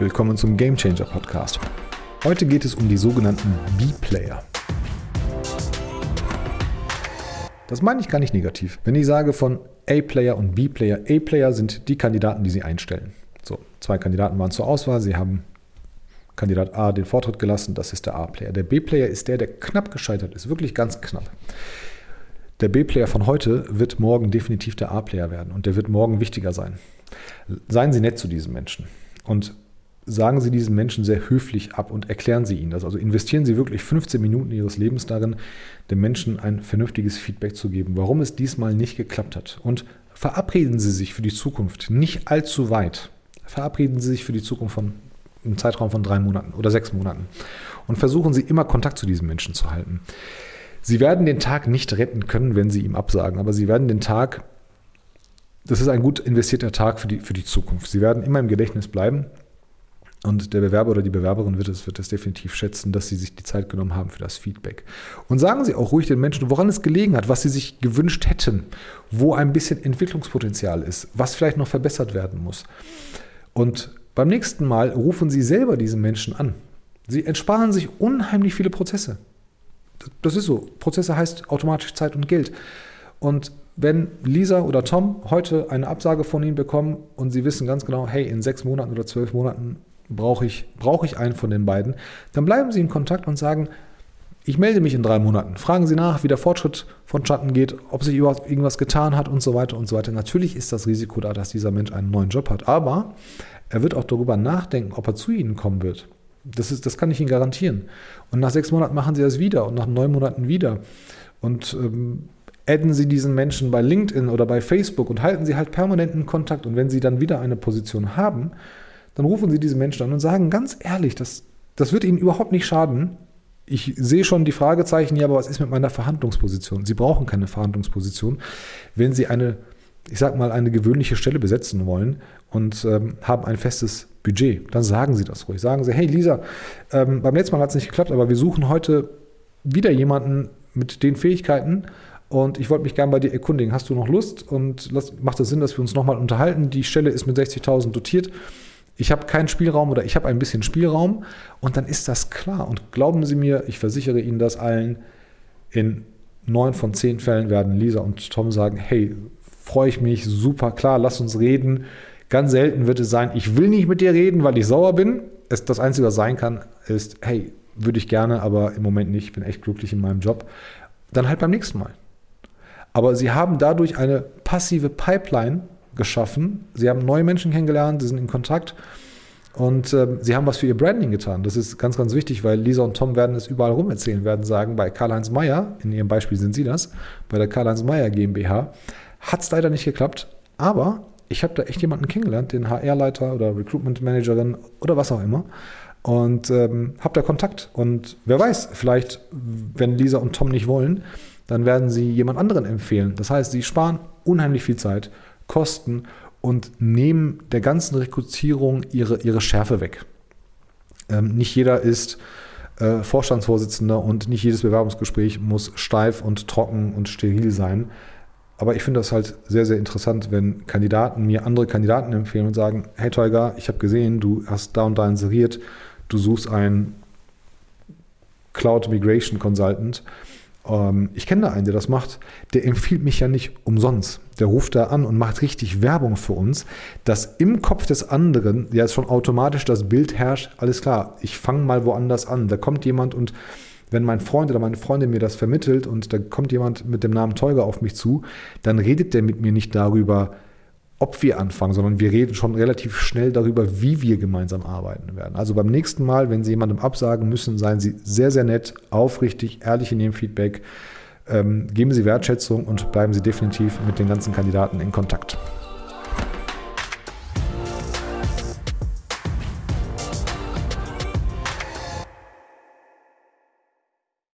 Willkommen zum Game Changer Podcast. Heute geht es um die sogenannten B-Player. Das meine ich gar nicht negativ. Wenn ich sage von A-Player und B-Player, A-Player sind die Kandidaten, die Sie einstellen. So, zwei Kandidaten waren zur Auswahl, Sie haben Kandidat A den Vortritt gelassen, das ist der A-Player. Der B-Player ist der, der knapp gescheitert ist, wirklich ganz knapp. Der B-Player von heute wird morgen definitiv der A-Player werden und der wird morgen wichtiger sein. Seien Sie nett zu diesen Menschen. Und sagen Sie diesen Menschen sehr höflich ab und erklären Sie ihnen das. Also investieren Sie wirklich 15 Minuten Ihres Lebens darin, dem Menschen ein vernünftiges Feedback zu geben, warum es diesmal nicht geklappt hat. Und verabreden Sie sich für die Zukunft nicht allzu weit. Verabreden Sie sich für die Zukunft von einem Zeitraum von drei Monaten oder sechs Monaten. Und versuchen Sie immer Kontakt zu diesem Menschen zu halten. Sie werden den Tag nicht retten können, wenn Sie ihm absagen, aber Sie werden den Tag, das ist ein gut investierter Tag für die, für die Zukunft. Sie werden immer im Gedächtnis bleiben und der Bewerber oder die Bewerberin wird es, wird es definitiv schätzen, dass sie sich die Zeit genommen haben für das Feedback. Und sagen Sie auch ruhig den Menschen, woran es gelegen hat, was Sie sich gewünscht hätten, wo ein bisschen Entwicklungspotenzial ist, was vielleicht noch verbessert werden muss. Und beim nächsten Mal rufen Sie selber diesen Menschen an. Sie entsparen sich unheimlich viele Prozesse. Das ist so. Prozesse heißt automatisch Zeit und Geld. Und wenn Lisa oder Tom heute eine Absage von Ihnen bekommen und Sie wissen ganz genau, hey, in sechs Monaten oder zwölf Monaten brauche ich, brauche ich einen von den beiden, dann bleiben Sie in Kontakt und sagen, ich melde mich in drei Monaten. Fragen Sie nach, wie der Fortschritt von Schatten geht, ob sich überhaupt irgendwas getan hat und so weiter und so weiter. Natürlich ist das Risiko da, dass dieser Mensch einen neuen Job hat, aber er wird auch darüber nachdenken, ob er zu Ihnen kommen wird. Das, ist, das kann ich Ihnen garantieren. Und nach sechs Monaten machen Sie das wieder und nach neun Monaten wieder. Und ähm, adden Sie diesen Menschen bei LinkedIn oder bei Facebook und halten Sie halt permanenten Kontakt. Und wenn Sie dann wieder eine Position haben, dann rufen Sie diese Menschen an und sagen ganz ehrlich, das, das wird Ihnen überhaupt nicht schaden. Ich sehe schon die Fragezeichen, ja, aber was ist mit meiner Verhandlungsposition? Sie brauchen keine Verhandlungsposition, wenn Sie eine, ich sag mal, eine gewöhnliche Stelle besetzen wollen und ähm, haben ein festes Budget. Dann sagen Sie das ruhig. Sagen Sie, hey Lisa, ähm, beim letzten Mal hat es nicht geklappt, aber wir suchen heute wieder jemanden mit den Fähigkeiten und ich wollte mich gerne bei dir erkundigen. Hast du noch Lust? Und macht es Sinn, dass wir uns nochmal unterhalten? Die Stelle ist mit 60.000 dotiert ich habe keinen Spielraum oder ich habe ein bisschen Spielraum und dann ist das klar. Und glauben Sie mir, ich versichere Ihnen das allen, in neun von zehn Fällen werden Lisa und Tom sagen, hey, freue ich mich, super, klar, lass uns reden. Ganz selten wird es sein, ich will nicht mit dir reden, weil ich sauer bin. Es, das Einzige, was sein kann, ist, hey, würde ich gerne, aber im Moment nicht, ich bin echt glücklich in meinem Job. Dann halt beim nächsten Mal. Aber Sie haben dadurch eine passive Pipeline geschaffen. Sie haben neue Menschen kennengelernt, sie sind in Kontakt und äh, sie haben was für ihr Branding getan. Das ist ganz, ganz wichtig, weil Lisa und Tom werden es überall rum erzählen, werden sagen, bei Karl-Heinz Meyer, in ihrem Beispiel sind sie das, bei der Karl-Heinz Meyer GmbH, hat es leider nicht geklappt, aber ich habe da echt jemanden kennengelernt, den HR-Leiter oder Recruitment Managerin oder was auch immer und ähm, habe da Kontakt. Und wer weiß, vielleicht, wenn Lisa und Tom nicht wollen, dann werden sie jemand anderen empfehlen. Das heißt, sie sparen unheimlich viel Zeit Kosten und nehmen der ganzen Rekrutierung ihre, ihre Schärfe weg. Ähm, nicht jeder ist äh, Vorstandsvorsitzender und nicht jedes Bewerbungsgespräch muss steif und trocken und steril sein. Aber ich finde das halt sehr, sehr interessant, wenn Kandidaten mir andere Kandidaten empfehlen und sagen, hey Tolga, ich habe gesehen, du hast da und da inseriert, du suchst einen Cloud Migration Consultant ich kenne da einen, der das macht, der empfiehlt mich ja nicht umsonst. Der ruft da an und macht richtig Werbung für uns, dass im Kopf des anderen ja schon automatisch das Bild herrscht, alles klar, ich fange mal woanders an. Da kommt jemand und wenn mein Freund oder meine Freundin mir das vermittelt und da kommt jemand mit dem Namen Teuger auf mich zu, dann redet der mit mir nicht darüber, ob wir anfangen, sondern wir reden schon relativ schnell darüber, wie wir gemeinsam arbeiten werden. Also beim nächsten Mal, wenn Sie jemandem absagen müssen, seien Sie sehr, sehr nett, aufrichtig, ehrlich in Ihrem Feedback. Ähm, geben Sie Wertschätzung und bleiben Sie definitiv mit den ganzen Kandidaten in Kontakt.